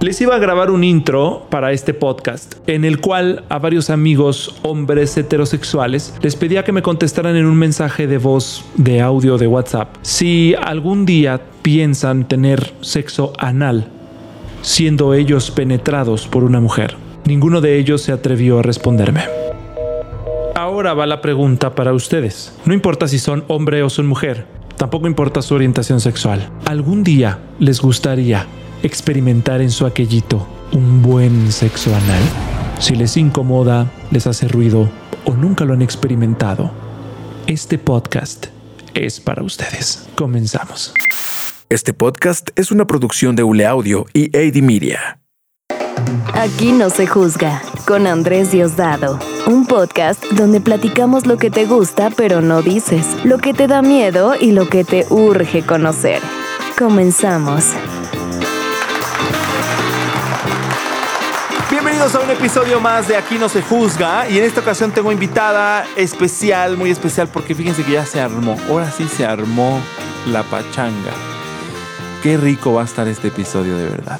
Les iba a grabar un intro para este podcast, en el cual a varios amigos hombres heterosexuales les pedía que me contestaran en un mensaje de voz, de audio, de WhatsApp, si algún día piensan tener sexo anal, siendo ellos penetrados por una mujer. Ninguno de ellos se atrevió a responderme. Ahora va la pregunta para ustedes. No importa si son hombre o son mujer, tampoco importa su orientación sexual. ¿Algún día les gustaría experimentar en su aquellito un buen sexo anal? Si les incomoda, les hace ruido o nunca lo han experimentado, este podcast es para ustedes. Comenzamos. Este podcast es una producción de Ule Audio y AD Media. Aquí no se juzga, con Andrés Diosdado. Un podcast donde platicamos lo que te gusta pero no dices, lo que te da miedo y lo que te urge conocer. Comenzamos. Bienvenidos a un episodio más de Aquí no se juzga y en esta ocasión tengo invitada especial, muy especial porque fíjense que ya se armó, ahora sí se armó la pachanga. Qué rico va a estar este episodio de verdad.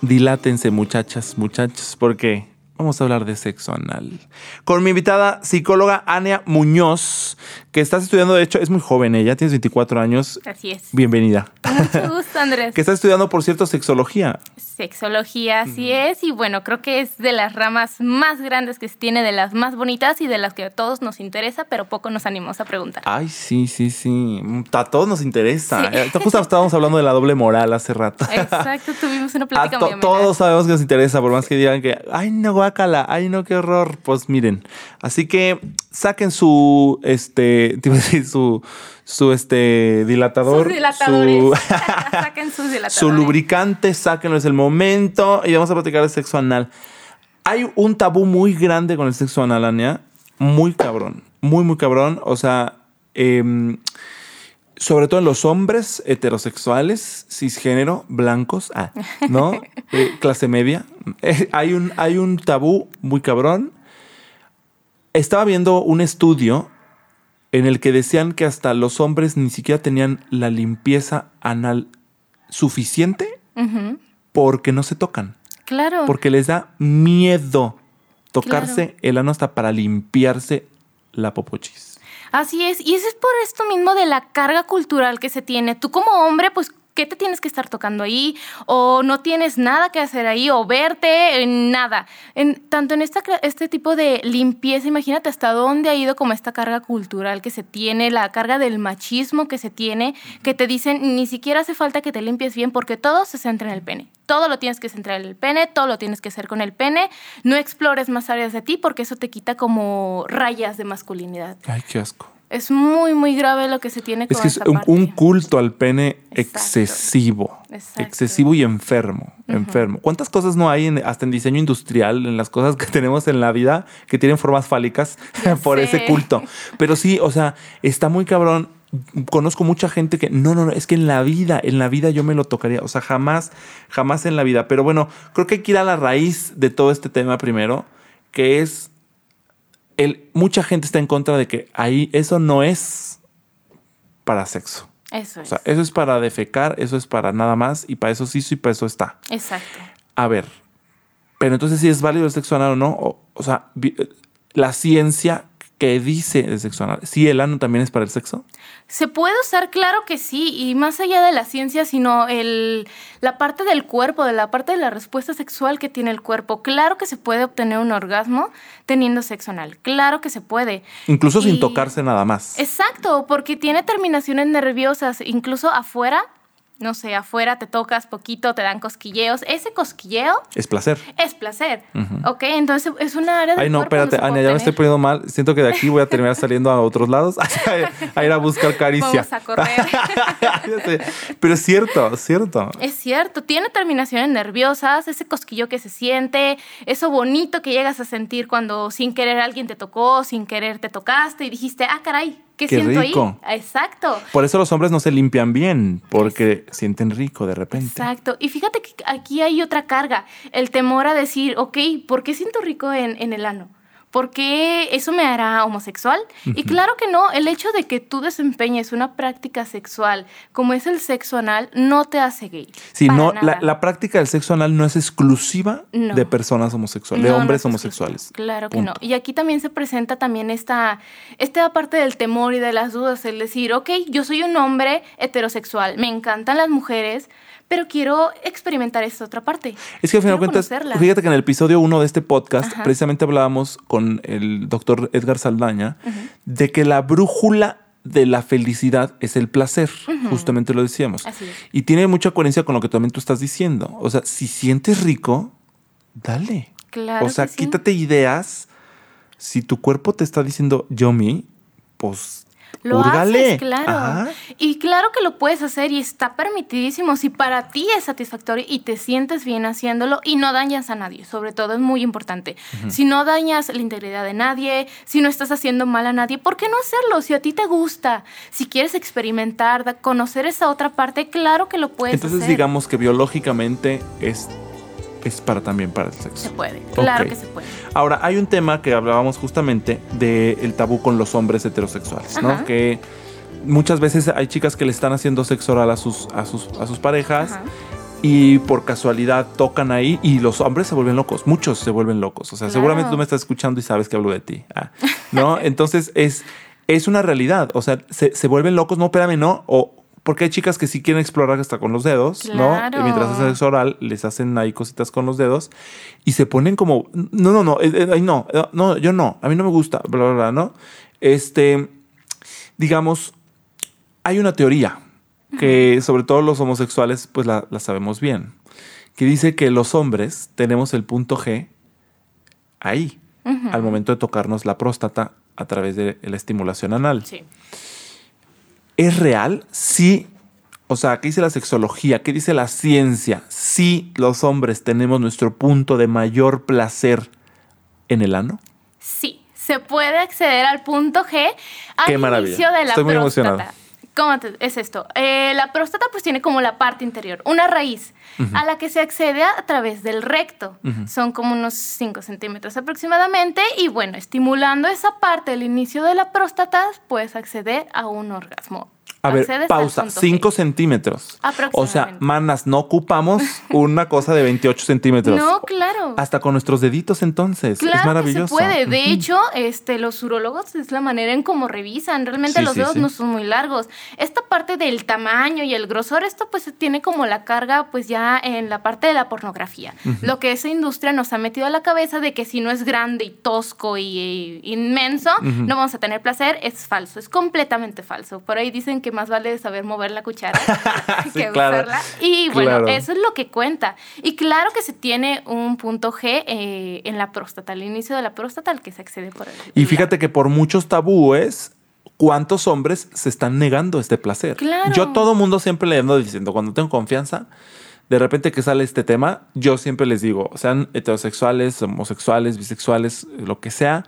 Dilátense muchachas, muchachos, porque vamos a hablar de sexo anal. Con mi invitada psicóloga Ania Muñoz, que estás estudiando, de hecho, es muy joven ella, tienes 24 años. Así es. Bienvenida. Mucho gusto, Andrés. Que está estudiando, por cierto, sexología. Sexología, así es. Y bueno, creo que es de las ramas más grandes que se tiene, de las más bonitas y de las que a todos nos interesa, pero poco nos animamos a preguntar. Ay, sí, sí, sí. A todos nos interesa. Eh, Justo estábamos hablando de la doble moral hace rato. Exacto, tuvimos una plática to- muy amena. todos sabemos que nos interesa, por más que digan que, ay, no, guácala, ay, no, qué horror. Pues miren, así que saquen su, este, su, su, este, dilatador. Sus dilatadores. su- Saquen sus dilatadores. su lubricante, sáquenlo, es el momento. Y vamos a platicar de sexo anal. Hay un tabú muy grande con el sexo anal, Ania. Muy cabrón. Muy, muy cabrón. O sea, em, sobre todo en los hombres heterosexuales, cisgénero, blancos, ah, ¿no? Eh, clase media. Eh, hay, un, hay un tabú muy cabrón. Estaba viendo un estudio en el que decían que hasta los hombres ni siquiera tenían la limpieza anal suficiente porque no se tocan, Claro. porque les da miedo tocarse el ano hasta para limpiarse la popochis. Así es, y eso es por esto mismo de la carga cultural que se tiene. Tú como hombre, pues, ¿qué te tienes que estar tocando ahí? O no tienes nada que hacer ahí, o verte, en nada. En, tanto en esta, este tipo de limpieza, imagínate hasta dónde ha ido como esta carga cultural que se tiene, la carga del machismo que se tiene, que te dicen, ni siquiera hace falta que te limpies bien porque todo se centra en el pene. Todo lo tienes que centrar en el pene, todo lo tienes que hacer con el pene. No explores más áreas de ti porque eso te quita como rayas de masculinidad. Ay, qué asco. Es muy, muy grave lo que se tiene con Es que es esta un, parte. un culto al pene Exacto. excesivo. Exacto. Excesivo y enfermo. Enfermo. ¿Cuántas cosas no hay en- hasta en diseño industrial, en las cosas que tenemos en la vida, que tienen formas fálicas por ese culto? Pero sí, o sea, está muy cabrón. Conozco mucha gente que no, no, no, es que en la vida, en la vida yo me lo tocaría. O sea, jamás, jamás en la vida. Pero bueno, creo que hay que ir a la raíz de todo este tema primero, que es el, mucha gente está en contra de que ahí eso no es para sexo. Eso O es. sea, eso es para defecar, eso es para nada más, y para eso sí, sí, para eso está. Exacto. A ver, pero entonces si es válido el sexo anal o no, o, o sea, vi- la ciencia que dice el sexo anal, si el ano también es para el sexo. Se puede usar, claro que sí, y más allá de la ciencia, sino el, la parte del cuerpo, de la parte de la respuesta sexual que tiene el cuerpo. Claro que se puede obtener un orgasmo teniendo sexo anal, claro que se puede. Incluso sin tocarse nada más. Exacto, porque tiene terminaciones nerviosas, incluso afuera, no sé, afuera te tocas poquito, te dan cosquilleos. Ese cosquilleo Es placer. es placer, ¿ok? Entonces es una área del Ay, no, espérate, Ania, ya me estoy poniendo mal. Siento que de aquí voy a terminar saliendo a otros lados a ir a buscar caricia. Vamos a correr. Pero es cierto, es cierto. Es cierto, tiene terminaciones nerviosas, ese cosquillo que se siente, eso bonito que llegas a sentir cuando sin querer alguien te tocó, sin querer te tocaste y dijiste, ah, caray, ¿qué, Qué siento rico. ahí? Exacto. Por eso los hombres no se limpian bien, porque sienten rico de repente. Exacto. Y fíjate que aquí hay otra carga, el temor a decir, ok, ¿por qué siento rico en, en el ano? ¿Por qué eso me hará homosexual? Y claro que no, el hecho de que tú desempeñes una práctica sexual como es el sexo anal no te hace gay. Sí, no, la, la práctica del sexo anal no es exclusiva No. de personas homosexuales, de No, hombres es homosexuales. Claro que no. Y aquí también se presenta también esta, esta parte del temor y de las dudas, el decir, ok, yo soy un hombre heterosexual, me encantan las mujeres, pero quiero experimentar esta otra parte. Es que al final de cuentas, conocerla. fíjate que en el episodio 1 de este podcast, Ajá. precisamente hablábamos con el doctor Edgar Saldaña de que la brújula de la felicidad es el placer, justamente lo decíamos. Así es. Y tiene mucha coherencia con lo que también tú estás diciendo. O sea, si sientes rico, dale. Claro o sea, que sí. quítate ideas. Si tu cuerpo te está diciendo yo me, pues Lo haces, claro. Ajá. Y claro que lo puedes hacer y está permitidísimo si para ti es satisfactorio y te sientes bien haciéndolo y no dañas a nadie. Sobre todo es muy importante. Si no dañas la integridad de nadie, si no estás haciendo mal a nadie, ¿por qué no hacerlo? Si a ti te gusta, si quieres experimentar, conocer esa otra parte, claro que lo puedes Entonces hacer. digamos que biológicamente es, es para también para el Se sexo. puede, claro que se puede. Ahora, hay un tema que hablábamos justamente del tabú con los hombres heterosexuales, ¿no? Que muchas veces hay chicas que le están haciendo sexo oral a sus, a sus, a sus parejas Ajá. y por casualidad tocan ahí y los hombres se vuelven locos, muchos se vuelven locos. O sea, Claro. seguramente tú me estás escuchando y sabes que hablo de ti, ah, ¿no? Entonces es, es una realidad, o sea, se, se vuelven locos, no, espérame, no, o... Porque hay chicas que sí quieren explorar hasta con los dedos, ¿no? Claro. Y mientras hacen sexo oral, les hacen ahí cositas con los dedos y se ponen como, no, no, no, eh, eh, no, eh, no, yo no, a mí no me gusta, bla, bla, bla, ¿no? Este, digamos, hay una teoría que sobre todo los homosexuales pues la, la sabemos bien, que dice que los hombres tenemos el punto G ahí, al momento de tocarnos la próstata a través de la estimulación anal. Sí. ¿Es real? Sí. O sea, ¿qué dice la sexología? ¿Qué dice la ciencia? Sí, los hombres tenemos nuestro punto de mayor placer en el ano. Sí, se puede acceder al punto G al Qué maravilla. inicio de la Estoy muy emocionado. ¿Cómo te- es esto? Eh, la próstata pues tiene como la parte interior, una raíz a la que se accede a, través del recto. Son como unos 5 centímetros aproximadamente y bueno, estimulando esa parte del inicio de la próstata puedes acceder a un orgasmo. A ver, Accedes pausa, punto G. 5 centímetros. O sea, manas, no ocupamos una cosa de 28 centímetros. No, claro. Hasta con nuestros deditos entonces. Claro es maravilloso. que se puede. De Ujú. hecho, este, los urólogos es la manera en cómo revisan. Realmente Sí, los sí, dedos sí. no son muy largos. Esta parte del tamaño y el grosor, esto pues tiene como la carga pues ya en la parte de la pornografía. Lo que esa industria nos ha metido a la cabeza de que si no es grande y tosco y, y inmenso, no vamos a tener placer, es falso. Es completamente falso. Por ahí dicen que más vale saber mover la cuchara que claro. usarla. Y bueno, Claro. eso es lo que cuenta. Y claro que se tiene un punto G eh, en la próstata, al inicio de la próstata al que se accede por el. Y fíjate que por muchos tabúes, ¿cuántos hombres se están negando este placer? Claro. Yo todo mundo siempre le ando diciendo, cuando tengo confianza, de repente que sale este tema, yo siempre les digo, sean heterosexuales, homosexuales, bisexuales, lo que sea,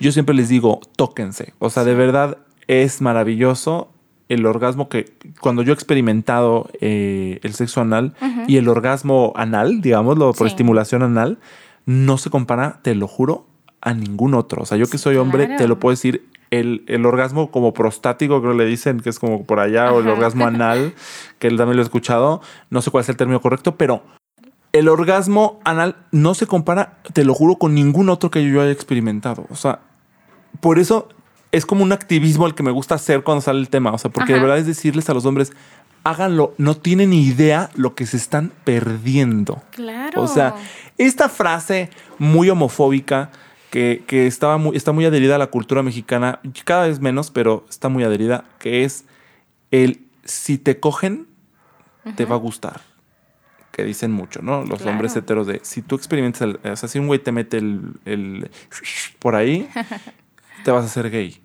yo siempre les digo, tóquense. O sea, de verdad es maravilloso el orgasmo que cuando yo he experimentado eh, el sexo anal y el orgasmo anal, digámoslo, por Sí. estimulación anal, no se compara, te lo juro, a ningún otro. O sea, yo que soy hombre, claro. te lo puedo decir, el, el orgasmo como prostático, creo que le dicen que es como por allá, o el orgasmo anal, que él también lo he escuchado, no sé cuál es el término correcto, pero el orgasmo anal no se compara, te lo juro, con ningún otro que yo haya experimentado. O sea, por eso es como un activismo el que me gusta hacer cuando sale el tema. O sea, porque de Ajá. verdad es decirles a los hombres, háganlo, no tienen ni idea lo que se están perdiendo. Claro. O sea, esta frase muy homofóbica que, que estaba muy, está muy adherida a la cultura mexicana, cada vez menos, pero está muy adherida, que es el si te cogen, te va a gustar. Que dicen mucho, ¿no? Los Claro. hombres heteros de si tú experimentas, el- o sea, si un güey te mete el, el por ahí, te vas a hacer gay.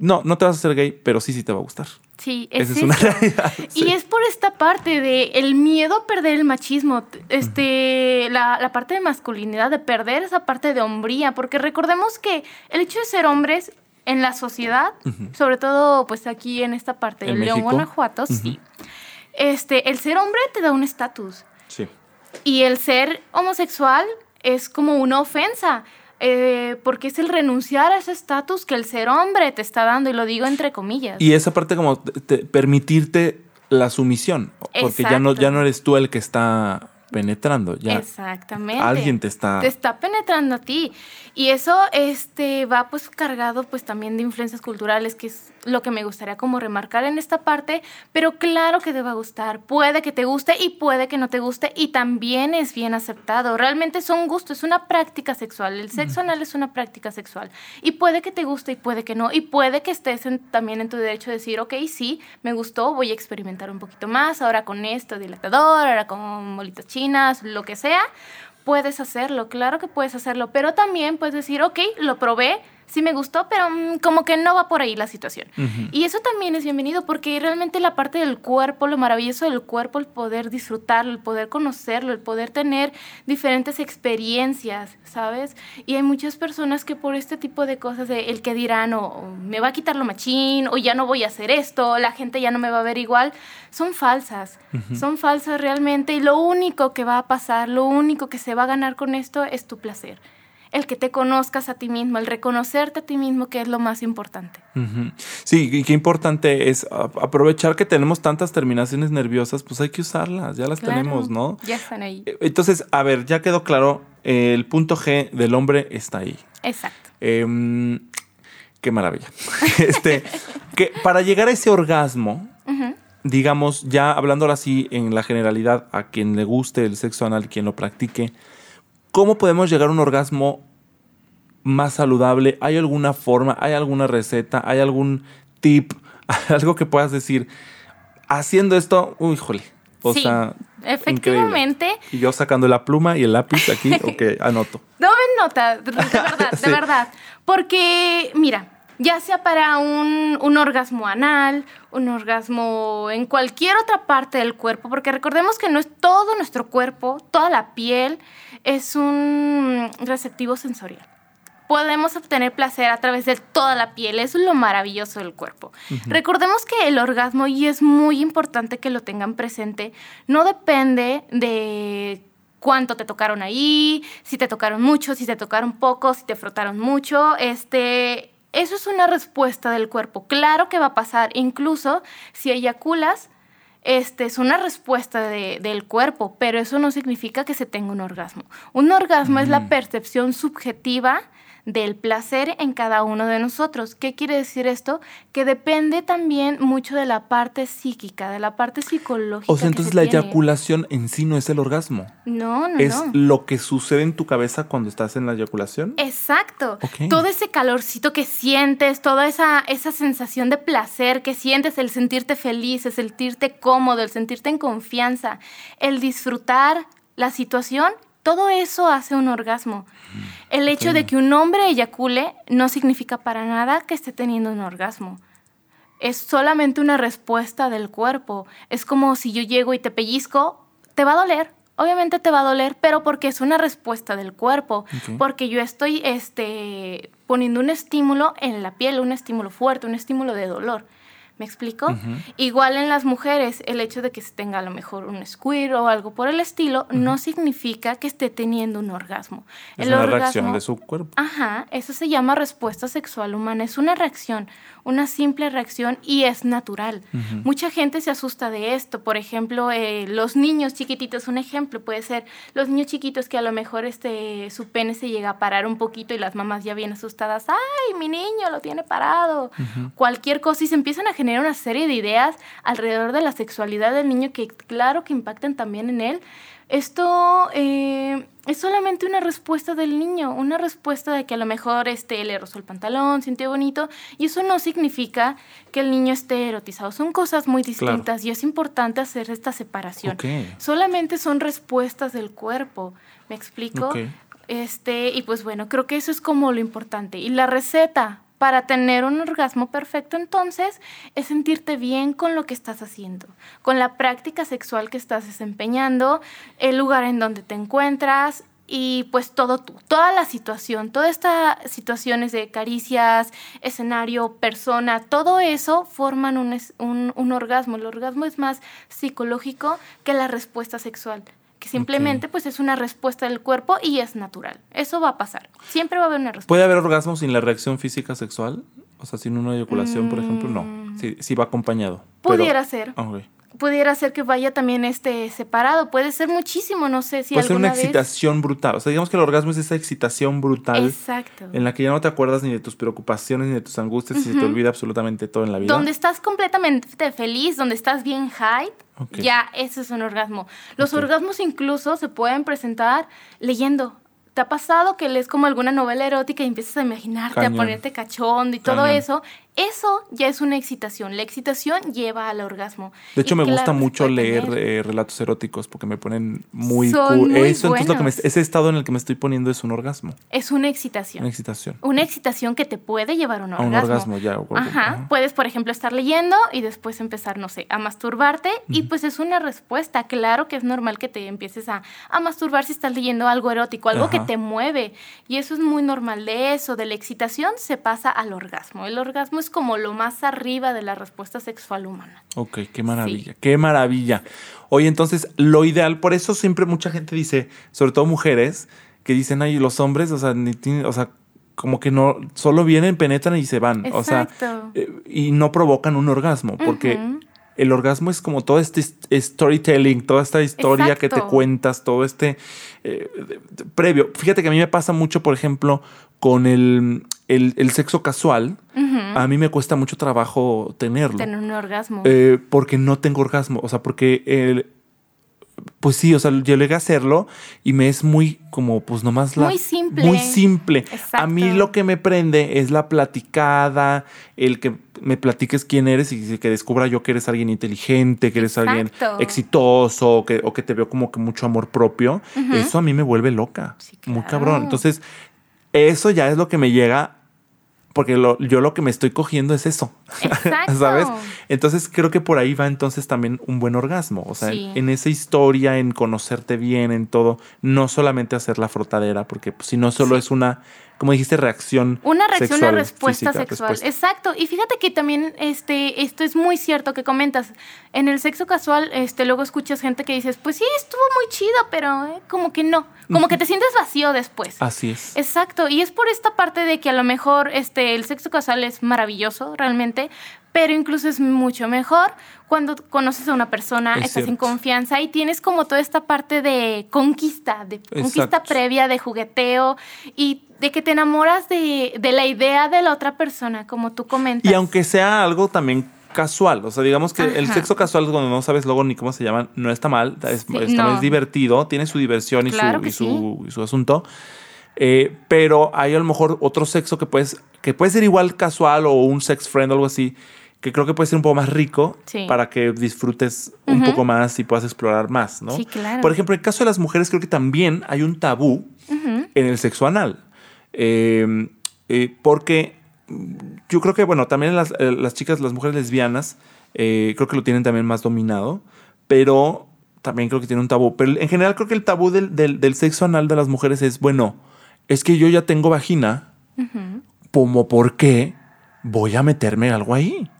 No, no te vas a hacer gay, pero sí, sí te va a gustar. Sí, es una realidad. Y es por esta parte de el miedo a perder el machismo, este, la, la parte de masculinidad, de perder esa parte de hombría, porque recordemos que el hecho de ser hombres en la sociedad, sobre todo pues aquí en esta parte de ¿En León? Guanajuato, sí, este, el ser hombre te da un estatus Sí. y el ser homosexual es como una ofensa. Eh, porque es el renunciar a ese estatus que el ser hombre te está dando, y lo digo entre comillas. Y esa parte como te- permitirte la sumisión, porque ya no, ya no eres tú el que está penetrando, ya Exactamente. alguien te está... te está penetrando a ti. Y eso este va pues cargado pues también de influencias culturales que es lo que me gustaría como remarcar en esta parte. Pero claro que te va a gustar puede que te guste y puede que no te guste y también es bien aceptado. Realmente es un gusto es una práctica sexual. El sexo anal es una práctica sexual. Y puede que te guste y puede que no. Y puede que estés en- también en tu derecho de decir ok sí me gustó voy a experimentar un poquito más ahora con esto dilatador ahora con bolitas lo que sea puedes hacerlo, claro que puedes hacerlo, pero también puedes decir, ok, lo probé, sí me gustó, pero mm, como que no va por ahí la situación. Y eso también es bienvenido porque realmente la parte del cuerpo, lo maravilloso del cuerpo, el poder disfrutarlo, el poder conocerlo, el poder tener diferentes experiencias, ¿sabes? Y hay muchas personas que por este tipo de cosas, de el que dirán, o, o me va a quitar lo machín, o ya no voy a hacer esto, la gente ya no me va a ver igual, son falsas, son falsas realmente y lo único que va a pasar, lo único que se va a ganar con esto es tu placer. El que te conozcas a ti mismo, el reconocerte a ti mismo, que es lo más importante. Sí, y qué importante es aprovechar que tenemos tantas terminaciones nerviosas, pues hay que usarlas, ya las Claro, tenemos, ¿no? Ya están ahí. Eh, Entonces, a ver, ya quedó claro, el punto G del hombre está ahí. Exacto. Em, qué maravilla. este, que para llegar a ese orgasmo, digamos, ya hablándolo así en la generalidad, a quien le guste el sexo anal, quien lo practique, ¿cómo podemos llegar a un orgasmo más saludable? ¿Hay alguna forma? ¿Hay alguna receta? ¿Hay algún tip? ¿Algo que puedas decir? Haciendo esto, uy, híjole. O Sí, sea, efectivamente. increíble. Y yo sacando la pluma y el lápiz aquí, ok, anoto. Tomen nota, de de verdad, Sí. de verdad. Porque, mira, ya sea para un, un orgasmo anal, un orgasmo en cualquier otra parte del cuerpo, porque recordemos que no es todo nuestro cuerpo, toda la piel es un receptivo sensorial. Podemos obtener placer a través de toda la piel, eso es lo maravilloso del cuerpo. Recordemos que el orgasmo, y es muy importante que lo tengan presente, no depende de cuánto te tocaron ahí, si te tocaron mucho, si te tocaron poco, si te frotaron mucho, este, eso es una respuesta del cuerpo. Claro que va a pasar, incluso si eyaculas, este es una respuesta de- del cuerpo, pero eso no significa que se tenga un orgasmo. Un orgasmo es la percepción subjetiva del placer en cada uno de nosotros. ¿Qué quiere decir esto? Que depende también mucho de la parte psíquica, de la parte psicológica. O sea, entonces se la tiene. eyaculación en sí no es el orgasmo. No, no, es no. lo que sucede en tu cabeza cuando estás en la eyaculación. Exacto. Todo ese calorcito que sientes, toda esa, esa sensación de placer que sientes, el sentirte feliz, el sentirte cómodo, el sentirte en confianza, el disfrutar la situación, todo eso hace un orgasmo. El hecho de que un hombre eyacule no significa para nada que esté teniendo un orgasmo. Es solamente una respuesta del cuerpo. Es como si yo llego y te pellizco, te va a doler. Obviamente te va a doler, pero porque es una respuesta del cuerpo. Porque yo estoy este, poniendo un estímulo en la piel, un estímulo fuerte, un estímulo de dolor. ¿Me explico? Igual en las mujeres, el hecho de que se tenga a lo mejor un squirt o algo por el estilo, no significa que esté teniendo un orgasmo. Es el una reacción de su cuerpo. Ajá, eso se llama respuesta sexual humana. Es una reacción, una simple reacción y es natural. Mucha gente se asusta de esto. Por ejemplo, eh, los niños chiquititos, un ejemplo puede ser los niños chiquitos que a lo mejor este, su pene se llega a parar un poquito y las mamás ya bien asustadas. ¡Ay, mi niño lo tiene parado! Cualquier cosa y se empiezan a generar una serie de ideas alrededor de la sexualidad del niño que claro que impactan también en él. Esto eh, es solamente una respuesta del niño, una respuesta de que a lo mejor este, le rozó el pantalón, sintió bonito, y eso no significa que el niño esté erotizado. Son cosas muy distintas y es importante hacer esta separación. Solamente son respuestas del cuerpo, ¿me explico? Este, y pues bueno, creo que eso es como lo importante. Y la receta para tener un orgasmo perfecto entonces es sentirte bien con lo que estás haciendo, con la práctica sexual que estás desempeñando, el lugar en donde te encuentras y pues todo tú, toda la situación, todas estas situaciones de caricias, escenario, persona, todo eso forman un, un, un orgasmo. El orgasmo es más psicológico que la respuesta sexual que Simplemente pues es una respuesta del cuerpo y es natural. Eso va a pasar. Siempre va a haber una respuesta. ¿Puede haber orgasmo sin la reacción física sexual? O sea, sin una eyaculación, por ejemplo, no. Sí, sí va acompañado. pero- Pudiera ser. Ah. Pudiera ser que vaya también este separado. Puede ser muchísimo, no sé si Puede ser una vez- excitación brutal. O sea, digamos que el orgasmo es esa excitación brutal Exacto. en la que ya no te acuerdas ni de tus preocupaciones ni de tus angustias y se te olvida absolutamente todo en la vida. Donde estás completamente feliz, donde estás bien hype, Ok. ya eso es un orgasmo. Los Ok. orgasmos incluso se pueden presentar leyendo. ¿Te ha pasado que lees como alguna novela erótica y empiezas a imaginarte, Cañón. a ponerte cachondo y todo Cañón. eso? Eso ya es una excitación. La excitación lleva al orgasmo. De hecho, Y me claro, gusta mucho leer eh, relatos eróticos porque me ponen muy Son muy Eso, entonces lo que me- ese estado en el que me estoy poniendo es un orgasmo, Es una excitación. una excitación. Una excitación que te puede llevar a un A orgasmo. un orgasmo, ya. Ajá. ajá. Puedes, por ejemplo, estar leyendo y después empezar, no sé, a masturbarte. Y pues es una respuesta. Claro que es normal que te empieces a, a masturbar si estás leyendo algo erótico, algo que te mueve. Y eso es muy normal de eso. De la excitación se pasa al orgasmo. El orgasmo es como lo más arriba de la respuesta sexual humana. Ok, qué maravilla, qué maravilla. Oye, entonces, lo ideal, por eso siempre mucha gente dice, sobre todo mujeres, que dicen, ay, los hombres, o sea, ni tienen- o sea, como que no, solo vienen, penetran y se van. O sea, Exacto. eh, y no provocan un orgasmo, porque el orgasmo es como todo este storytelling, toda esta historia que te Exacto. cuentas, todo este eh, previo. Fíjate que a mí me pasa mucho, por ejemplo, con el, el- el sexo casual. A mí me cuesta mucho trabajo tenerlo. Tener un orgasmo. Eh, porque no tengo orgasmo. O sea, porque el. Pues sí, o sea, yo llegué a hacerlo y me es muy como, pues nomás la. Muy simple. Muy simple. A mí Exacto. lo que me prende es la platicada, el que me platiques quién eres y que descubra yo que eres alguien inteligente, que eres alguien Exacto. exitoso, o que, o que te veo como que mucho amor propio. Eso a mí me vuelve loca. Sí, Muy cabrón. Entonces, eso ya es lo que me llega. Porque lo- yo lo que me estoy cogiendo es eso. Exacto. ¿Sabes? Entonces creo que por ahí va entonces también un buen orgasmo. O sea, Sí. en, en esa historia, en conocerte bien, en todo, no solamente hacer la frotadera, porque pues, si no solo es una, como dijiste, reacción. Una reacción, sexual, una respuesta física, sexual. respuesta. Exacto. Y fíjate que también este, esto es muy cierto que comentas. En el sexo casual, este, luego escuchas gente que dices, pues sí, estuvo muy chido, pero eh, como que no. Como que te sientes vacío después. Así es. Exacto, y es por esta parte de que a lo mejor este, el sexo casual es maravilloso realmente, pero incluso es mucho mejor cuando conoces a una persona, Es estás en confianza y tienes como toda esta parte de conquista, de conquista previa, de jugueteo y de que te enamoras de, de la idea de la otra persona, como tú comentas. Y aunque sea algo también casual, o sea, digamos que el sexo casual cuando no sabes luego ni cómo se llaman, no está mal, es, Sí, es- no. es divertido, tiene su diversión y, Claro su, que y, su, y su asunto. Eh, pero hay a lo mejor otro sexo que puedes, que puede ser igual casual o un sex friend o algo así, que creo que puede ser un poco más rico Sí. para que disfrutes un poco más y puedas explorar más, ¿no? Sí, claro. Por ejemplo, en el caso de las mujeres, creo que también hay un tabú en el sexo anal. Eh, eh, porque yo creo que, bueno, también las, eh, las chicas, las mujeres lesbianas, eh, creo que lo tienen también más dominado, pero también creo que tiene un tabú. Pero en general creo que el tabú del, del- del sexo anal de las mujeres es, bueno, es que yo ya tengo vagina, como por qué voy a meterme algo ahí.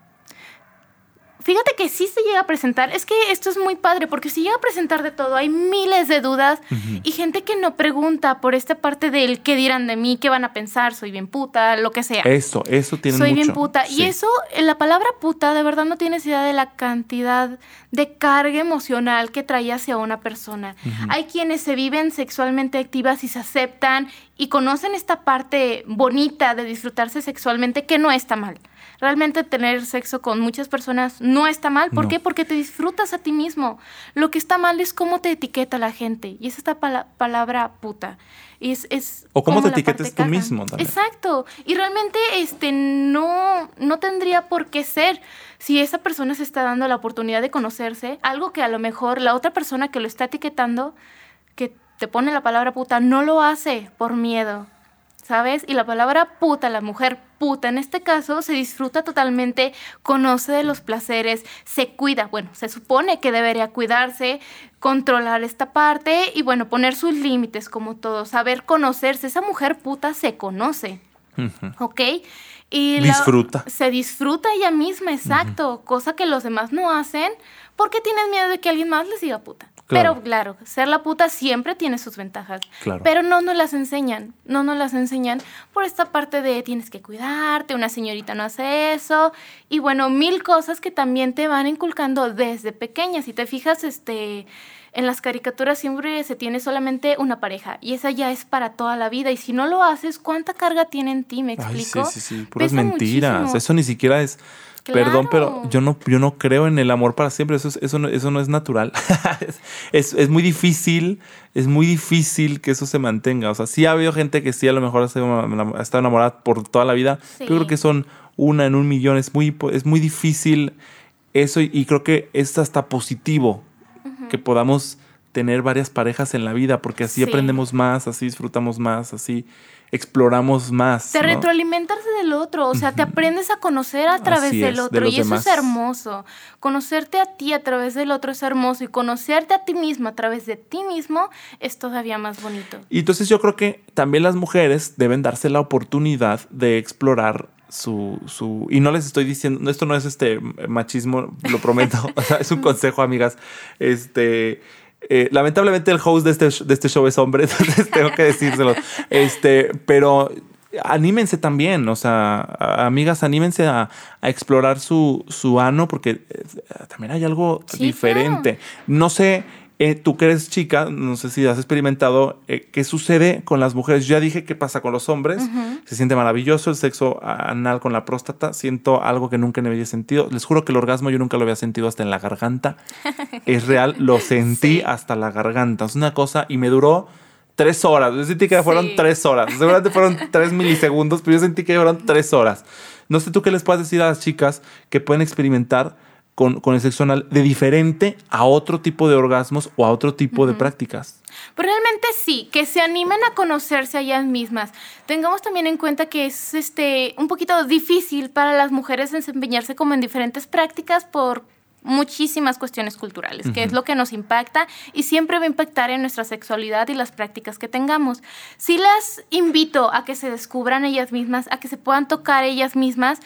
Fíjate que sí se llega a presentar. Es que esto es muy padre porque se llega a presentar de todo. Hay miles de dudas y gente que no pregunta por esta parte del qué dirán de mí, qué van a pensar, soy bien puta, lo que sea. Eso, eso tiene soy mucho. bien puta. Sí. Y eso, eh, la palabra puta, de verdad no tienes idea de la cantidad de carga emocional que trae hacia una persona. Hay quienes se viven sexualmente activas y se aceptan y conocen esta parte bonita de disfrutarse sexualmente que no está mal. Realmente tener sexo con muchas personas no está mal. ¿Por No. qué? Porque te disfrutas a ti mismo. Lo que está mal es cómo te etiqueta la gente. Y es esta pala- palabra puta. Y es, es O cómo te etiquetes tú mismo también. Exacto. Y realmente este no, no tendría por qué ser si esa persona se está dando la oportunidad de conocerse, algo que a lo mejor la otra persona que lo está etiquetando, que te pone la palabra puta, no lo hace por miedo. ¿Sabes? Y la palabra puta, la mujer puta, en este caso, se disfruta totalmente, conoce de los placeres, se cuida. Bueno, se supone que debería cuidarse, controlar esta parte y, bueno, poner sus límites como todo, saber conocerse. Esa mujer puta se conoce. ¿Ok? Y la- Disfruta. se disfruta ella misma, exacto. Cosa que los demás no hacen porque tienen miedo de que alguien más les diga puta. Claro. Pero claro, ser la puta siempre tiene sus ventajas. Claro. Pero no nos las enseñan, no nos las enseñan por esta parte de tienes que cuidarte, una señorita no hace eso. Y bueno, mil cosas que también te van inculcando desde pequeña. Si te fijas, este... En las caricaturas siempre se tiene solamente una pareja y esa ya es para toda la vida. Y si no lo haces, ¿cuánta carga tiene en ti? ¿Me Ay, explico? sí, sí, sí. Puras Pesa mentiras. muchísimo. Eso ni siquiera es. Perdón, pero yo no, yo no creo en el amor para siempre. Eso, es- eso, no, eso no es natural. es, es, muy difícil, es muy difícil que eso se mantenga. O sea, sí ha habido gente que sí a lo mejor ha estado enamorada por toda la vida. Sí. Yo creo que son una en un millón. Es muy, es muy difícil eso y, y creo que es hasta positivo que podamos tener varias parejas en la vida porque así Sí. aprendemos más, así disfrutamos más, así exploramos más. Te ¿no? retroalimentas del otro, o sea, te aprendes a conocer a través del de otro y eso demás. es hermoso. Conocerte a ti a través del otro es hermoso y conocerte a ti mismo a través de ti mismo es todavía más bonito. Y entonces yo creo que también las mujeres deben darse la oportunidad de explorar su, su y no les estoy diciendo, esto no es este machismo, lo prometo, o sea, es un consejo, amigas. Este, eh, lamentablemente el host de este, de este show es hombre, entonces tengo que decírselo. Este, pero anímense también, o sea, amigas, anímense a, a explorar su, su ano, porque eh, también hay algo Sí, diferente. No sé, eh, tú que eres chica, no sé si has experimentado eh, qué sucede con las mujeres. Yo ya dije qué pasa con los hombres. Se siente maravilloso el sexo anal con la próstata. Siento algo que nunca me había sentido. Les juro que el orgasmo yo nunca lo había sentido hasta en la garganta. es real, lo sentí Sí. hasta la garganta. Es una cosa y me duró tres horas. Yo sentí que fueron Sí. tres horas. Seguramente fueron tres milisegundos, pero yo sentí que fueron tres horas. No sé tú qué les puedes decir a las chicas que pueden experimentar con, con el sexo anal de diferente a otro tipo de orgasmos o a otro tipo de prácticas. Pero realmente sí, que se animen a conocerse a ellas mismas. Tengamos también en cuenta que es este un poquito difícil para las mujeres desempeñarse como en diferentes prácticas por muchísimas cuestiones culturales, que es lo que nos impacta y siempre va a impactar en nuestra sexualidad y las prácticas que tengamos. Sí las invito a que se descubran ellas mismas, a que se puedan tocar ellas mismas,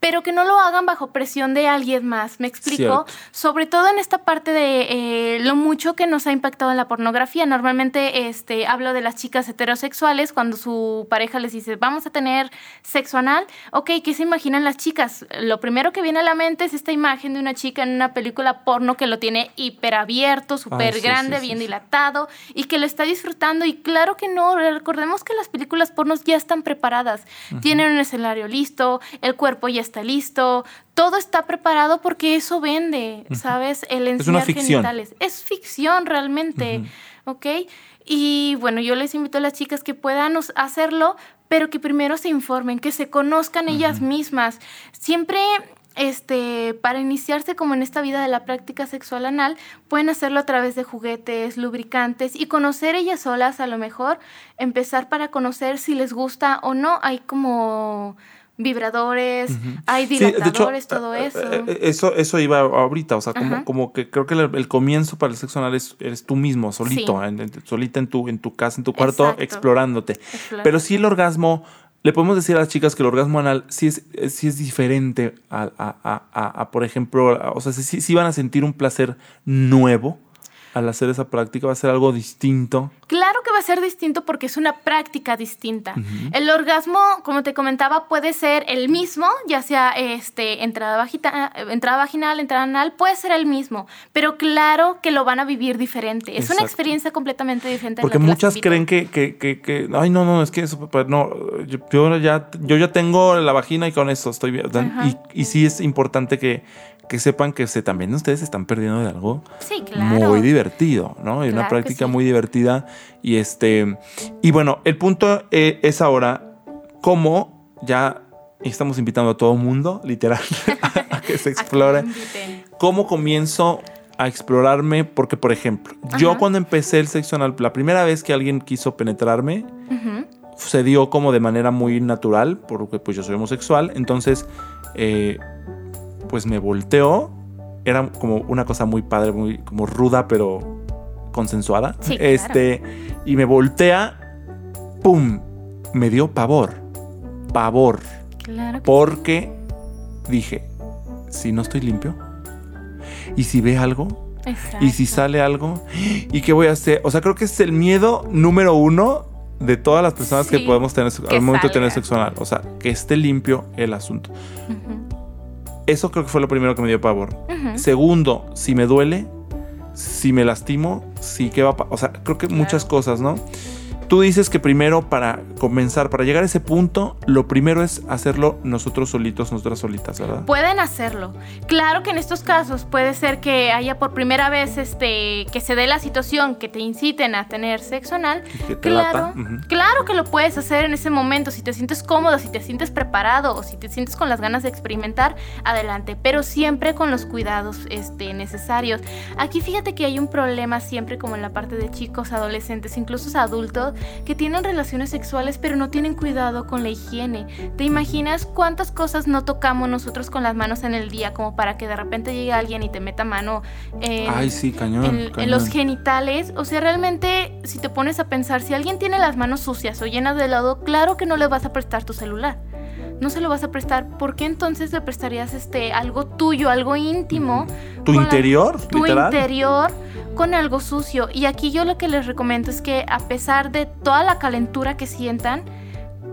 pero que no lo hagan bajo presión de alguien más, ¿me explico? Cierto. Sobre todo en esta parte de eh, lo mucho que nos ha impactado en la pornografía. Normalmente este, hablo de las chicas heterosexuales cuando su pareja les dice, vamos a tener sexo anal. Ok, ¿qué se imaginan las chicas? Lo primero que viene a la mente es esta imagen de una chica en una película porno que lo tiene hiperabierto, súper sí, grande, sí, sí, bien dilatado y que lo está disfrutando. Y claro que no, recordemos que las películas pornos ya están preparadas. Tienen un escenario listo, el cuerpo ya está listo, todo está preparado porque eso vende, ¿sabes? El una enseñar ficción. genitales. Es ficción realmente, ¿ok? Y bueno, yo les invito a las chicas que puedan hacerlo, pero que primero se informen, que se conozcan ellas mismas. Siempre este, para iniciarse como en esta vida de la práctica sexual anal, pueden hacerlo a través de juguetes, lubricantes y conocer ellas solas a lo mejor, empezar para conocer si les gusta o no. Hay como vibradores, hay Sí, de hecho, dilatadores, todo eh, eso. eh, eh, eso. Eso iba ahorita, o sea, como, Ajá. como que creo que el, el comienzo para el sexo anal es, eres tú mismo, solito, Sí. en- en- solita en tu, en tu casa, en tu cuarto, Exacto. explorándote. Pero sí el orgasmo, le podemos decir a las chicas que el orgasmo anal sí es, eh, sí es diferente a, a- a- a- por ejemplo, o sea, sí, sí van a sentir un placer nuevo al hacer esa práctica, va a ser algo distinto. Claro que va a ser distinto porque es una práctica distinta. El orgasmo, como te comentaba, puede ser el mismo, ya sea este, entrada, vagita- entrada vaginal, entrada anal, puede ser el mismo, pero claro que lo van a vivir diferente. Es una experiencia completamente diferente. Porque muchas creen que, que, que, que, ay, no, no, es que eso, pues, no, yo, yo ya, yo ya tengo la vagina y con eso estoy bien. Y sí es importante que, que sepan que se, también ustedes se están perdiendo de algo Sí, claro. muy divertido, ¿no? Y una Claro práctica sí. muy divertida. Y este, y bueno, el punto eh, es ahora cómo ya estamos invitando a todo el mundo, literal, a que se que explore. ¿Cómo comienzo a explorarme? Porque, por ejemplo, yo cuando empecé el sexo anal, la primera vez que alguien quiso penetrarme, se dio como de manera muy natural, porque pues yo soy homosexual, entonces, eh, pues me volteó, era como una cosa muy padre, muy como ruda, pero consensuada. Sí, claro. este, y me voltea, ¡pum! Me dio pavor, pavor, Claro que porque dije, si no estoy limpio, y si ve algo, Y si sale algo, ¿y qué voy a hacer? O sea, creo que es el miedo número uno de todas las personas que podemos tener al momento de tener sexo anal. O sea, que esté limpio el asunto. Eso creo que fue lo primero que me dio pavor. Segundo, si me duele, si me lastimo, si qué va a O sea, creo que muchas cosas, ¿no? Tú dices que primero para comenzar, para llegar a ese punto, lo primero es hacerlo nosotros solitos, nosotras solitas, ¿verdad? Pueden hacerlo. Claro que en estos casos puede ser que haya por primera vez este que se dé la situación que te inciten a tener sexo anal. Que te Claro, lata. Ujú. claro que lo puedes hacer en ese momento. Si te sientes cómodo, si te sientes preparado o si te sientes con las ganas de experimentar, adelante. Pero siempre con los cuidados este, necesarios. Aquí fíjate que hay un problema siempre como en la parte de chicos, adolescentes, incluso adultos, que tienen relaciones sexuales pero no tienen cuidado con la higiene. ¿Te imaginas cuántas cosas no tocamos nosotros con las manos en el día como para que de repente llegue alguien y te meta mano en, Ay, sí, cañón. en- los genitales? O sea, realmente si te pones a pensar, si alguien tiene las manos sucias o llenas de lodo, claro que no le vas a prestar tu celular. No se lo vas a prestar. ¿Por qué entonces le prestarías este algo tuyo, algo íntimo? ¿Tu la- interior? tu literal? interior con algo sucio. Y aquí yo lo que les recomiendo es que a pesar de toda la calentura que sientan,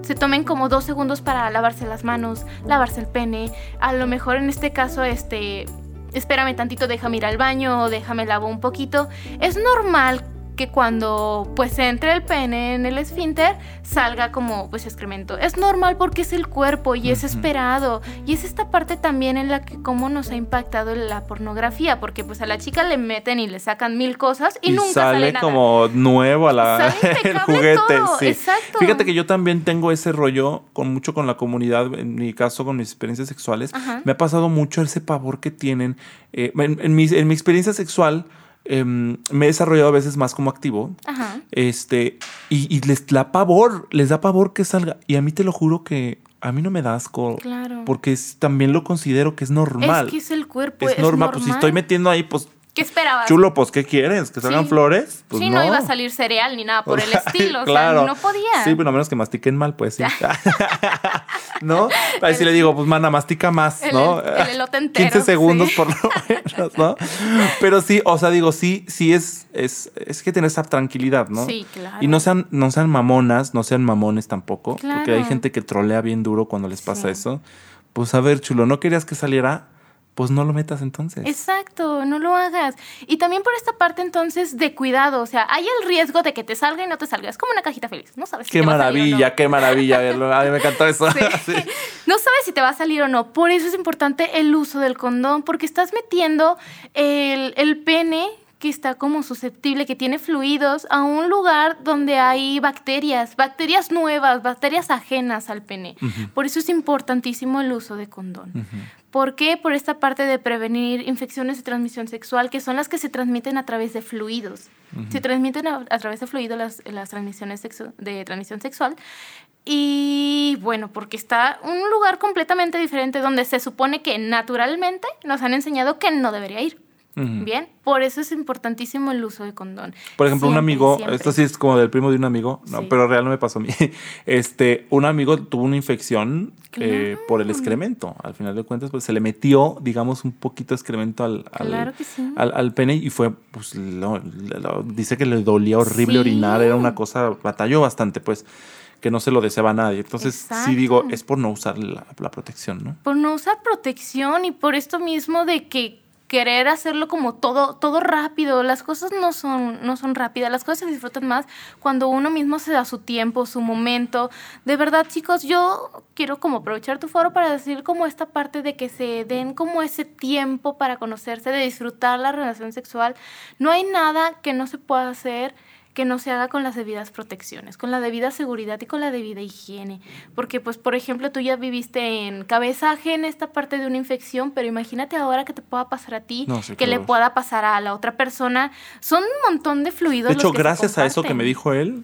se tomen como dos segundos para lavarse las manos, lavarse el pene. A lo mejor en este caso, este, espérame tantito, déjame ir al baño o déjame lavo un poquito. Es normal que cuando pues entre el pene en el esfínter salga como pues excremento. Es normal porque es el cuerpo y es esperado. Y es esta parte también en la que cómo nos ha impactado la pornografía, porque pues a la chica le meten y le sacan mil cosas y, y nunca sale sale nada. como nuevo a la, Sale el juguete. todo, sí. exacto. Fíjate que yo también tengo ese rollo con mucho con la comunidad, en mi caso con mis experiencias sexuales. Ajá. Me ha pasado mucho ese pavor que tienen. eh, en, en mi, en mi experiencia sexual em, me he desarrollado a veces más como activo. Ajá. Este, y, y les da pavor, les da pavor que salga. Y a mí te lo juro que a mí no me da asco. Claro. Porque es- también lo considero que es normal. Es que es el cuerpo. es, normal. Pues si estoy metiendo ahí, pues ¿Qué esperabas? chulo, pues ¿qué quieres? ¿Que salgan Sí. flores? Pues sí, no. iba a salir cereal ni nada por el estilo. O sea, no podía. Sí, pero a menos que mastiquen mal, pues sí. ¿No? Ahí sí le digo, pues mana, mastica más, El- ¿no? el elote entero, 15 segundos sí. por lo menos, ¿no? Pero sí, o sea, digo, sí, sí es, es, es que tener esa tranquilidad, ¿no? Sí, claro. Y no sean, no sean mamonas, no sean mamones tampoco. Porque Claro. hay gente que trolea bien duro cuando les pasa Sí. eso. Pues a ver, chulo, ¿no querías que saliera? Pues no lo metas entonces. Exacto, no lo hagas. Y también por esta parte entonces de cuidado, o sea, hay el riesgo de que te salga y no te salga. Es como una cajita feliz, no sabes si Qué te va a salir o no. maravilla, qué maravilla. verlo. A mí me encantó eso. Sí. Sí. No sabes si te va a salir o no. Por eso es importante el uso del condón, porque estás metiendo el, el pene que está como susceptible, que tiene fluidos, a un lugar donde hay bacterias, bacterias nuevas, bacterias ajenas al pene. Por eso es importantísimo el uso de condón. ¿Por qué? Por esta parte de prevenir infecciones de transmisión sexual, que son las que se transmiten a través de fluidos. Se transmiten a, a través de fluidos las, las transmisiones de transmisión sexual. Y bueno, porque está un lugar completamente diferente donde se supone que naturalmente nos han enseñado que no debería ir. Bien, por eso es importantísimo el uso de condón. Por ejemplo, un amigo, siempre. esto sí es como del primo de un amigo, no, Sí. pero real no me pasó a mí. Este, un amigo tuvo una infección eh, por el excremento. Al final de cuentas, pues se le metió, digamos, un poquito de excremento al, al, Claro que sí. al, al pene y fue, pues, lo- lo- dice que le dolía horrible Sí. orinar, era una cosa, batalló bastante, pues, que no se lo deseaba a nadie. Entonces, sí digo, Exacto. es por no usar la, la protección, ¿no? Por no usar protección y por esto mismo de que querer hacerlo como todo, todo rápido. Las cosas no son, no son rápidas, las cosas se disfrutan más cuando uno mismo se da su tiempo, su momento. De verdad, chicos, yo quiero como aprovechar tu foro para decir como esta parte de que se den como ese tiempo para conocerse, de disfrutar la relación sexual. No hay nada que no se pueda hacer que no se haga con las debidas protecciones, con la debida seguridad y con la debida higiene. Porque, pues, por ejemplo, tú ya viviste en cabezaje en esta parte de una infección, pero imagínate ahora que te pueda pasar a ti, No, sí, que le pueda pasar a la otra persona. Son un montón de fluidos. De los hecho, se gracias a eso que me dijo él,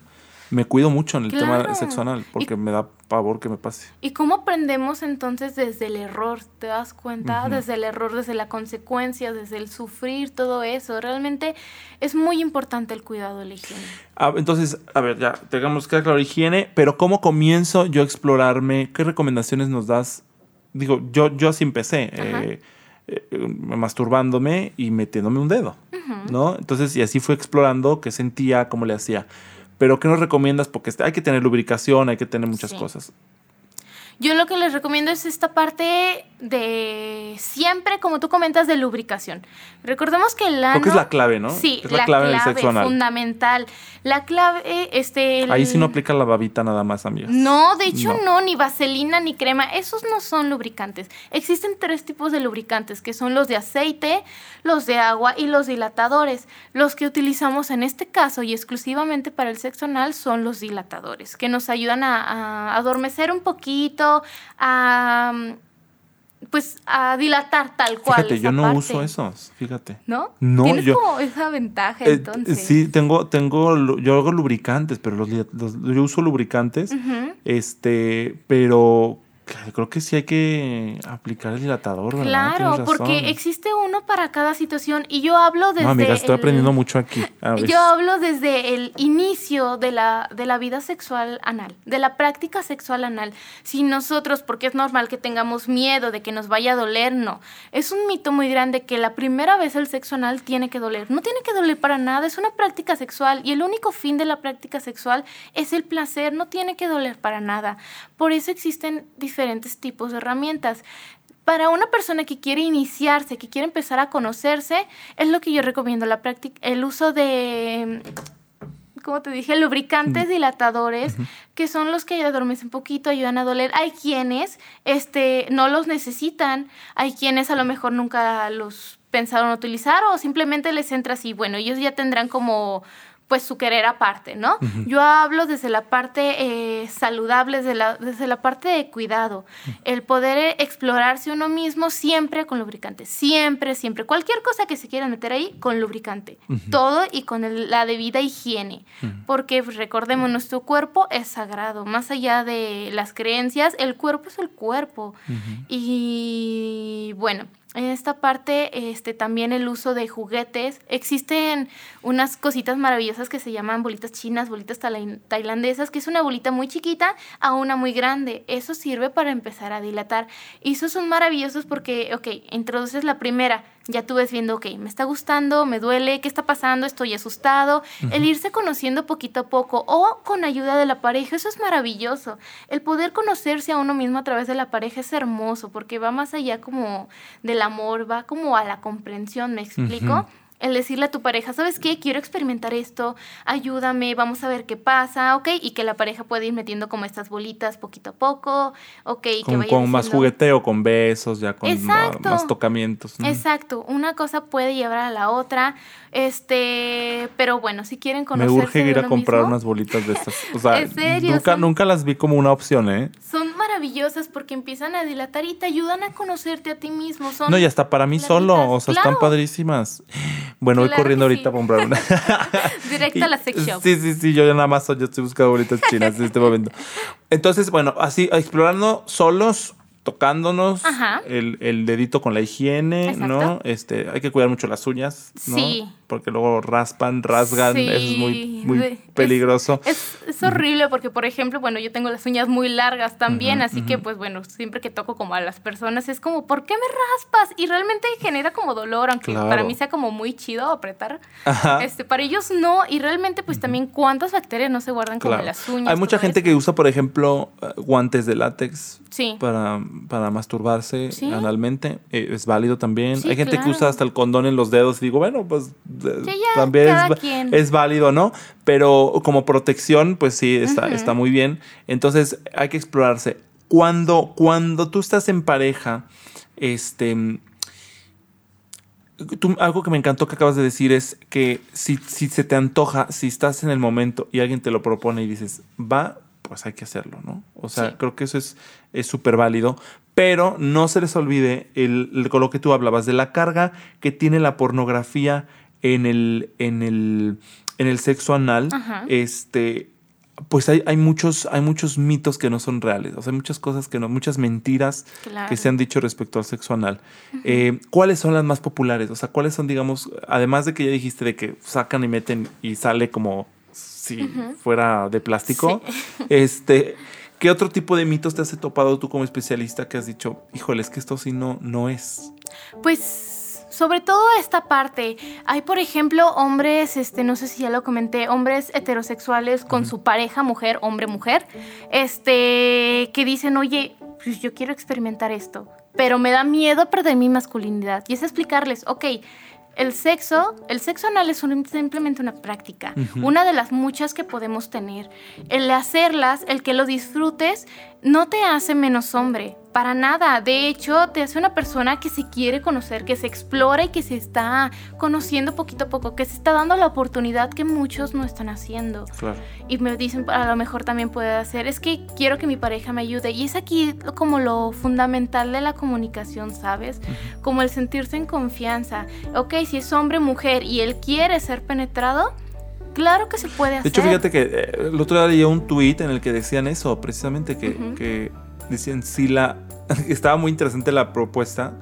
me cuido mucho en el tema Claro. sexual porque me da pavor que me pase. ¿Y cómo aprendemos entonces desde el error? ¿Te das cuenta? Desde el error, desde la consecuencia, desde el sufrir, todo eso. Realmente es muy importante el cuidado de la higiene. Ah, entonces, a ver, ya, tengamos que claro higiene, pero ¿cómo comienzo yo a explorarme? ¿Qué recomendaciones nos das? Digo, yo, yo así empecé. Eh, eh, masturbándome y metiéndome un dedo, ¿no? Entonces, y así fue explorando qué sentía, cómo le hacía. Pero, ¿qué nos recomiendas? Porque hay que tener lubricación, hay que tener muchas Sí. cosas. Yo lo que les recomiendo es esta parte de siempre, como tú comentas, de lubricación. Recordemos que el ano... Creo que es la clave, ¿no? Sí, es la, clave, del sexo anal. fundamental. La clave, este... el- Ahí sí no aplica la babita nada más, amigas. No, de hecho No. no. ni vaselina ni crema, esos no son lubricantes. Existen tres tipos de lubricantes, que son los de aceite, los de agua y los dilatadores. Los que utilizamos en este caso y exclusivamente para el sexo anal son los dilatadores, que nos ayudan a, a adormecer un poquito, a pues a dilatar tal cual. Fíjate, esa yo no parte. uso esos, fíjate. ¿No? No, Tienes yo- como esa ventaja Eh, entonces. sí, tengo, tengo, yo hago lubricantes, pero los, yo uso lubricantes, este, pero creo que sí hay que aplicar el dilatador, ¿verdad? Claro, porque existe uno para cada situación y yo hablo desde No, amiga, estoy el- aprendiendo mucho aquí. A. Yo hablo desde el inicio de la, de la vida sexual anal, de la práctica sexual anal. Si nosotros, porque es normal que tengamos miedo de que nos vaya a doler, no. Es un mito muy grande que la primera vez el sexo anal tiene que doler. No tiene que doler para nada, es una práctica sexual y el único fin de la práctica sexual es el placer, no tiene que doler para nada. Por eso existen diferentes tipos de herramientas. Para una persona que quiere iniciarse, que quiere empezar a conocerse, es lo que yo recomiendo, la práctica, el uso de, como te dije, lubricantes dilatadores, que son los que adormecen un poquito, ayudan a doler. Hay quienes este, no los necesitan, hay quienes a lo mejor nunca los pensaron utilizar o simplemente les entra así. Bueno, ellos ya tendrán como pues su querer aparte, ¿no? Yo hablo desde la parte eh, saludable, desde la, desde la parte de cuidado, el poder eh, explorarse uno mismo siempre con lubricante, siempre, siempre, cualquier cosa que se quieran meter ahí con lubricante, todo y con el- la debida higiene, porque pues, recordemos, nuestro cuerpo es sagrado, más allá de las creencias, el cuerpo es el cuerpo. Y bueno, en esta parte, este, también el uso de juguetes. Existen unas cositas maravillosas que se llaman bolitas chinas, bolitas tailandesas, que es una bolita muy chiquita a una muy grande. Eso sirve para empezar a dilatar. Y esos son maravillosos porque, ok, introduces la primera, ya tú ves viendo, ok, me está gustando, me duele, ¿qué está pasando? Estoy asustado. El irse conociendo poquito a poco o con ayuda de la pareja, eso es maravilloso. El poder conocerse a uno mismo a través de la pareja es hermoso porque va más allá como del amor, va como a la comprensión, ¿me explico? El decirle a tu pareja, ¿sabes qué? Quiero experimentar esto, ayúdame, vamos a ver qué pasa, ¿ok? Y que la pareja puede ir metiendo como estas bolitas poquito a poco, ¿ok? Que con, vaya con más jugueteo, con besos, ya con Exacto. más tocamientos. ¿no? Exacto, una cosa puede llevar a la otra, este, pero bueno, si quieren Me conocerse urge de ir a comprar mismo, unas bolitas de estas. O sea, ¿En serio? nunca, Son- nunca las vi como una opción, ¿eh? son maravillosas porque empiezan a dilatar y te ayudan a conocerte a ti mismo. Son No, y hasta para mí solo, o sea, Claro. están padrísimas. Bueno, voy corriendo ahorita sí. a comprar una. Directo a la sex shop. Sí, sí, sí, yo ya nada más yo estoy buscando bolitas chinas en este momento. Entonces, bueno, así explorando solos, tocándonos, Ajá. el, el dedito con la higiene, ¿no? Este, hay que cuidar mucho las uñas, ¿no? Sí. Porque luego raspan, rasgan, Sí, eso es muy, muy es- peligroso. Es, es horrible porque, por ejemplo, bueno, yo tengo las uñas muy largas también, así que, pues bueno, siempre que toco como a las personas es como, ¿por qué me raspas? Y realmente genera como dolor, aunque Claro. para mí sea como muy chido apretar. Ajá. Este, para ellos no, y realmente, pues también, ¿cuántas bacterias no se guardan como en las uñas? Hay mucha gente eso? que usa, por ejemplo, eh, guantes de látex Sí. para, para masturbarse Sí. analmente. Eh, es válido también. Sí, Hay gente que usa hasta el condón en los dedos. Y digo, bueno, pues eh, Sí, ya, también es, quien. es válido, ¿no? Pero como protección, pues sí, está, está muy bien. Entonces hay que explorarse. Cuando, cuando tú estás en pareja, este... tú- algo que me encantó que acabas de decir es que si, si se te antoja, si estás en el momento y alguien te lo propone y dices, va, pues hay que hacerlo, ¿no? O sea, Sí. creo que eso es es súper válido, pero no se les olvide el, el- con lo que tú hablabas, de la carga que tiene la pornografía en el, en el, en el sexo anal. Ajá. Este, pues hay, hay, muchos, hay muchos mitos que no son reales, o sea, hay muchas cosas que no, muchas mentiras Claro. que se han dicho respecto al sexo anal. Eh, ¿Cuáles son las más populares? O sea, ¿cuáles son, digamos, además de que ya dijiste de que sacan y meten y sale como si fuera de plástico? Este, ¿qué otro tipo de mitos te has topado tú como especialista que has dicho, híjole, es que esto sí no, no es? Pues sobre todo esta parte. Hay, por ejemplo, hombres, este, no sé si ya lo comenté, hombres heterosexuales con su pareja, mujer, hombre, mujer, este, que dicen, oye, pues yo quiero experimentar esto, pero me da miedo perder mi masculinidad. Y es explicarles, ok, el sexo, el sexo anal es simplemente una práctica, una de las muchas que podemos tener. El hacerlas, el que lo disfrutes, no te hace menos hombre, para nada. De hecho, te hace una persona que se quiere conocer, que se explora y que se está conociendo poquito a poco, que se está dando la oportunidad que muchos no están haciendo. Claro. Y me dicen, a lo mejor también puede hacer, es que quiero que mi pareja me ayude. Y es aquí como lo fundamental de la comunicación, ¿sabes? Como el sentirse en confianza. Ok, si es hombre, mujer y él quiere ser penetrado, Claro que se puede hacer. De hecho, fíjate que eh, el otro día leí un tweet en el que decían eso, precisamente que, que decían si la. Estaba muy interesante la propuesta,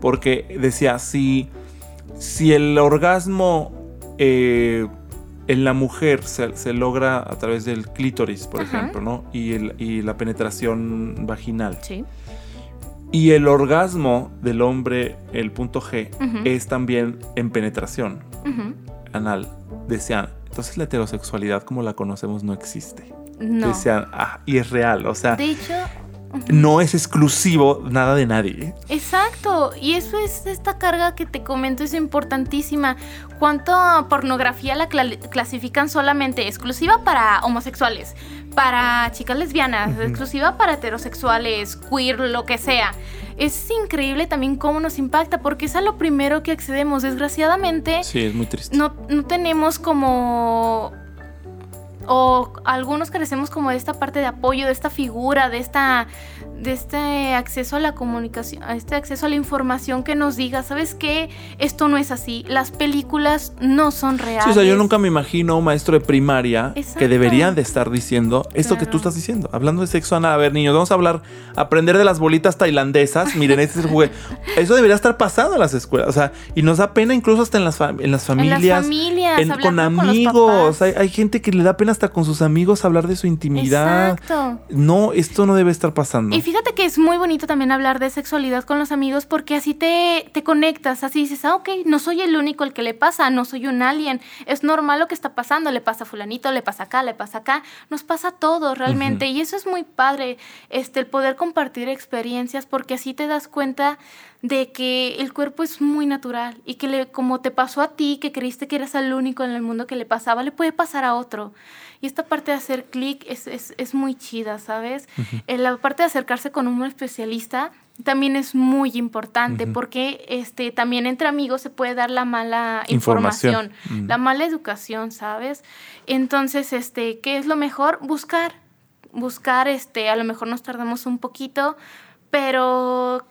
porque decía si, si el orgasmo eh, en la mujer se, se, logra a través del clítoris, por Ajá. ejemplo, ¿no? Y, el, y la penetración vaginal. Sí. Y el orgasmo del hombre, el punto G, es también en penetración anal. Decían, entonces la heterosexualidad como la conocemos no existe. No. Decían, ah, y es real, o sea, De hecho. No es exclusivo nada de nadie. Exacto, y eso es esta carga que te comento, es importantísima. ¿Cuánta pornografía la cla- clasifican solamente exclusiva para homosexuales, para chicas lesbianas, exclusiva para heterosexuales, queer, lo que sea? Es increíble también cómo nos impacta, porque es a lo primero que accedemos. Desgraciadamente, Sí, es muy triste. no, no tenemos como... O algunos carecemos como de esta parte de apoyo, de esta figura, de esta de este acceso a la comunicación, a este acceso a la información que nos diga, ¿sabes qué? Esto no es así. Las películas no son reales. Sí, o sea, yo nunca me imagino un maestro de primaria Exacto. que deberían de estar diciendo esto que tú estás diciendo. Hablando de sexo anal. A ver, niños, vamos a hablar, aprender de las bolitas tailandesas. Miren, este es el juguete. Eso debería estar pasando en las escuelas. O sea, y nos da pena incluso hasta en las, fam- en las En familias. las familias, en- con hablando con los amigos. hay, hay gente que le da pena hasta con sus amigos hablar de su intimidad. Exacto. No, esto no debe estar pasando. Y fíjate que es muy bonito también hablar de sexualidad con los amigos porque así te, te conectas, así dices, ah, ok, no soy el único el que le pasa, no soy un alien, es normal lo que está pasando, le pasa a fulanito, le pasa acá, le pasa acá, nos pasa a todos realmente y eso es muy padre, este, el poder compartir experiencias porque así te das cuenta de que el cuerpo es muy natural y que le, como te pasó a ti, que creíste que eras el único en el mundo que le pasaba, le puede pasar a otro. Y esta parte de hacer clic es, es, es muy chida, ¿sabes? Eh, La parte de acercarse con un especialista también es muy importante porque este, también entre amigos se puede dar la mala Información. información, la mala educación, ¿sabes? Entonces, este, ¿qué es lo mejor? Buscar, buscar, este, a lo mejor nos tardamos un poquito, pero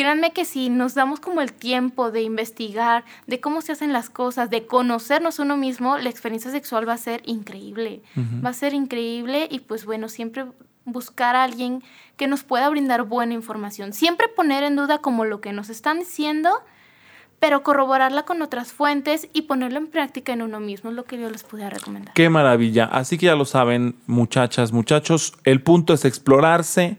créanme que si nos damos como el tiempo de investigar, de cómo se hacen las cosas, de conocernos uno mismo, la experiencia sexual va a ser increíble. Va a ser increíble y pues bueno, siempre buscar a alguien que nos pueda brindar buena información. Siempre poner en duda como lo que nos están diciendo, pero corroborarla con otras fuentes y ponerlo en práctica en uno mismo es lo que yo les pudiera recomendar. Qué maravilla. Así que ya lo saben, muchachas, muchachos, el punto es explorarse.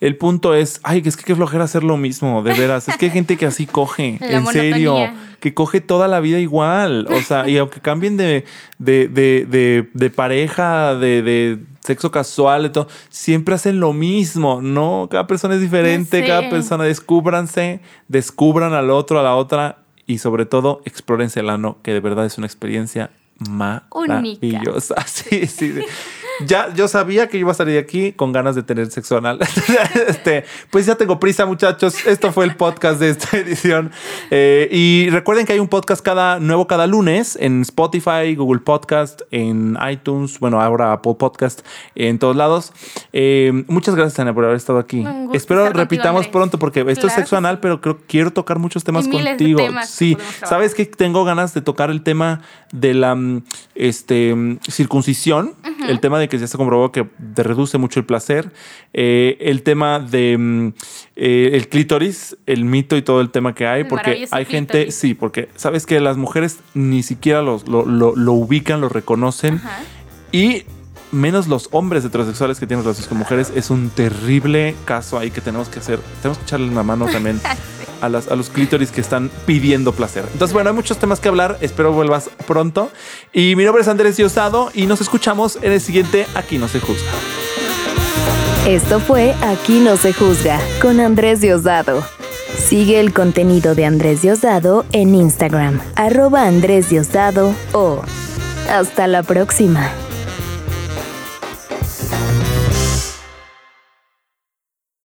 El punto es, ay, es que qué flojera hacer lo mismo, de veras. Es que hay gente que así coge, La en serio, que coge toda la vida igual. O sea, y aunque cambien de, de, de, de, de pareja, de, de sexo casual, y todo, siempre hacen lo mismo, ¿no? Cada persona es diferente, cada persona, descúbranse, descubran al otro, a la otra, y sobre todo, explórense el ano, que de verdad es una experiencia maravillosa. Sí, sí. sí. Ya, yo sabía que iba a salir de aquí con ganas de tener sexo anal. este, pues ya tengo prisa, muchachos. Esto fue el podcast de esta edición. Eh, y recuerden que hay un podcast cada, nuevo cada lunes en Spotify, Google Podcast, en iTunes, bueno, ahora Apple Podcast, en todos lados. Eh, muchas gracias, Ana, por haber estado aquí. Espero contigo, repitamos pronto porque esto es sexo anal, pero creo quiero tocar muchos temas Hay miles de contigo. temas sí, sabes que tengo ganas de tocar el tema de la este, circuncisión, el tema de que ya se comprobó que te reduce mucho el placer, eh, el tema de mm, eh, el clítoris, el mito y todo el tema que hay, porque hay gente, clítoris. sí, porque sabes que las mujeres ni siquiera los- lo, lo- lo ubican, lo reconocen. Ajá. y menos los hombres heterosexuales que tienen relaciones con mujeres. Es un terrible caso ahí que tenemos que hacer, tenemos que echarle una mano también a, los clítoris que están pidiendo placer. Entonces, bueno, hay muchos temas que hablar. Espero vuelvas pronto. Y mi nombre es Andrés Diosado y nos escuchamos en el siguiente Aquí no se juzga. Esto fue Aquí no se juzga con Andrés Diosdado. Sigue el contenido de Andrés Diosdado en Instagram, arroba Andrés Diosdado o... Hasta la próxima.